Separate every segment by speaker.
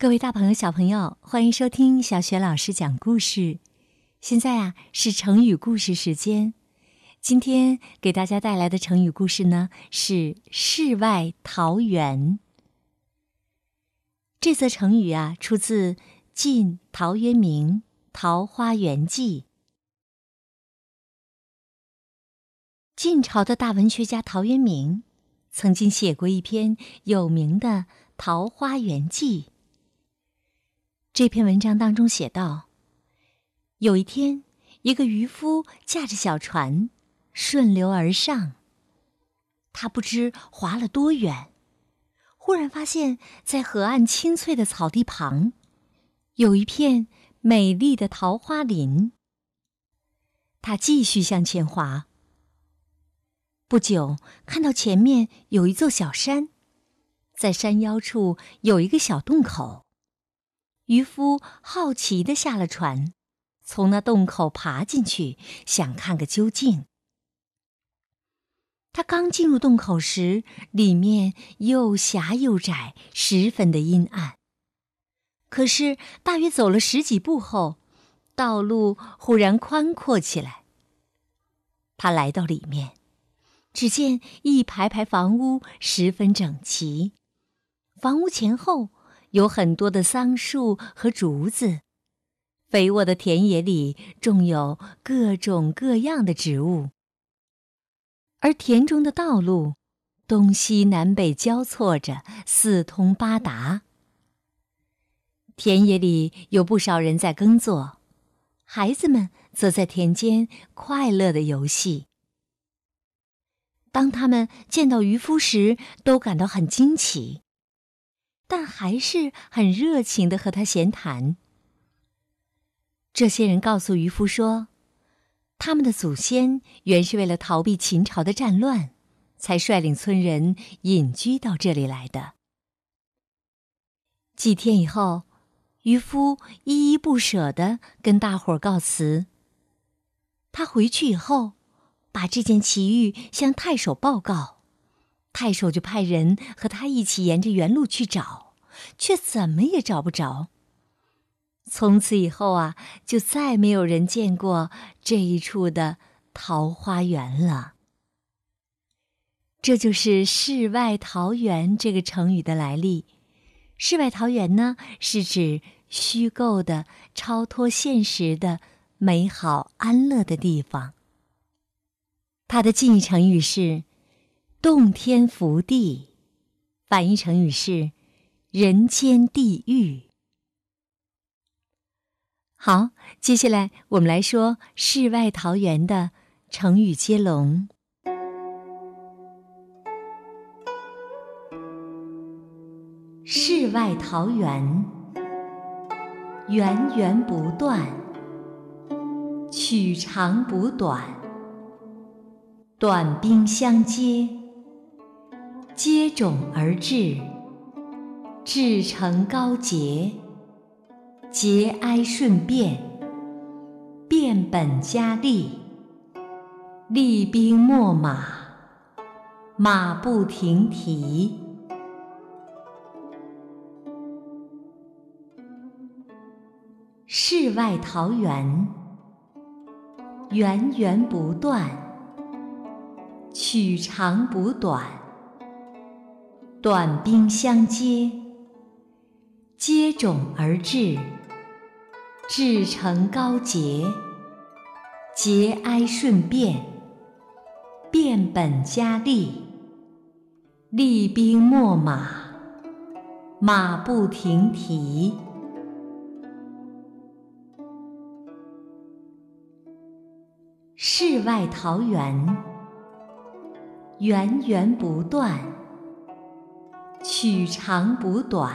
Speaker 1: 各位大朋友、小朋友，欢迎收听小雪老师讲故事。现在啊，是成语故事时间。今天给大家带来的成语故事呢，是“世外桃源”。这则成语啊，出自晋陶渊明《桃花源记》。晋朝的大文学家陶渊明曾经写过一篇有名的《桃花源记》。这篇文章当中写道：有一天，一个渔夫驾着小船顺流而上。他不知划了多远，忽然发现，在河岸青翠的草地旁，有一片美丽的桃花林。他继续向前划。不久，看到前面有一座小山，在山腰处有一个小洞口。渔夫好奇的下了船，从那洞口爬进去，想看个究竟。他刚进入洞口时，里面又狭又窄，十分的阴暗。可是，大约走了十几步后，道路忽然宽阔起来。他来到里面，只见一排排房屋十分整齐，房屋前后。有很多的桑树和竹子，肥沃的田野里种有各种各样的植物，而田中的道路东西南北交错着，四通八达。田野里有不少人在耕作，孩子们则在田间快乐的游戏。当他们见到渔夫时，都感到很惊奇。但还是很热情的和他闲谈。这些人告诉渔夫说，他们的祖先原是为了逃避秦朝的战乱，才率领村人隐居到这里来的。几天以后，渔夫依依不舍的跟大伙儿告辞。他回去以后，把这件奇遇向太守报告。太守就派人和他一起沿着原路去找，却怎么也找不着。从此以后啊，就再没有人见过这一处的桃花源了。这就是“世外桃源”这个成语的来历。世外桃源呢，是指虚构的、超脱现实的美好安乐的地方。它的近义成语是。洞天福地，反义成语是人间地狱。好，接下来我们来说“世外桃源”的成语接龙。“世外桃源”，源源不断，取长补短，短兵相接。接踵而至，至诚高洁；节哀顺变，变本加厉；厉兵秣马，马不停蹄。世外桃源，源源不断，取长补短。短兵相接，接踵而至；至诚高洁，节哀顺变，变本加厉；厉兵秣马，马不停蹄。世外桃源，源源不断。取长补短，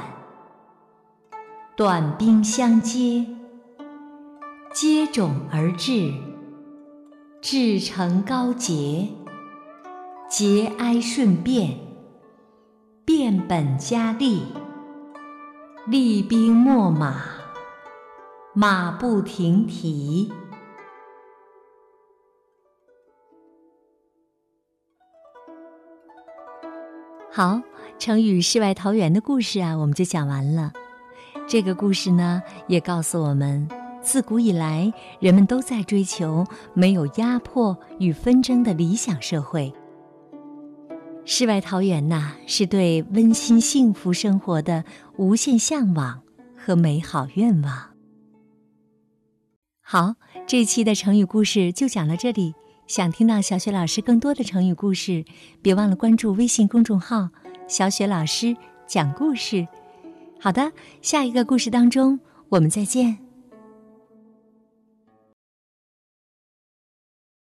Speaker 1: 短兵相接，接踵而至，至诚高洁，节哀顺变，变本加厉，厉兵秣马，马不停蹄。好。成语“世外桃源”的故事啊，我们就讲完了。这个故事呢，也告诉我们，自古以来，人们都在追求没有压迫与纷争的理想社会。世外桃源呐，是对温馨幸福生活的无限向往和美好愿望。好，这期的成语故事就讲到这里。想听到小雪老师更多的成语故事，别忘了关注微信公众号“小雪老师讲故事”。好的，下一个故事当中，我们再见。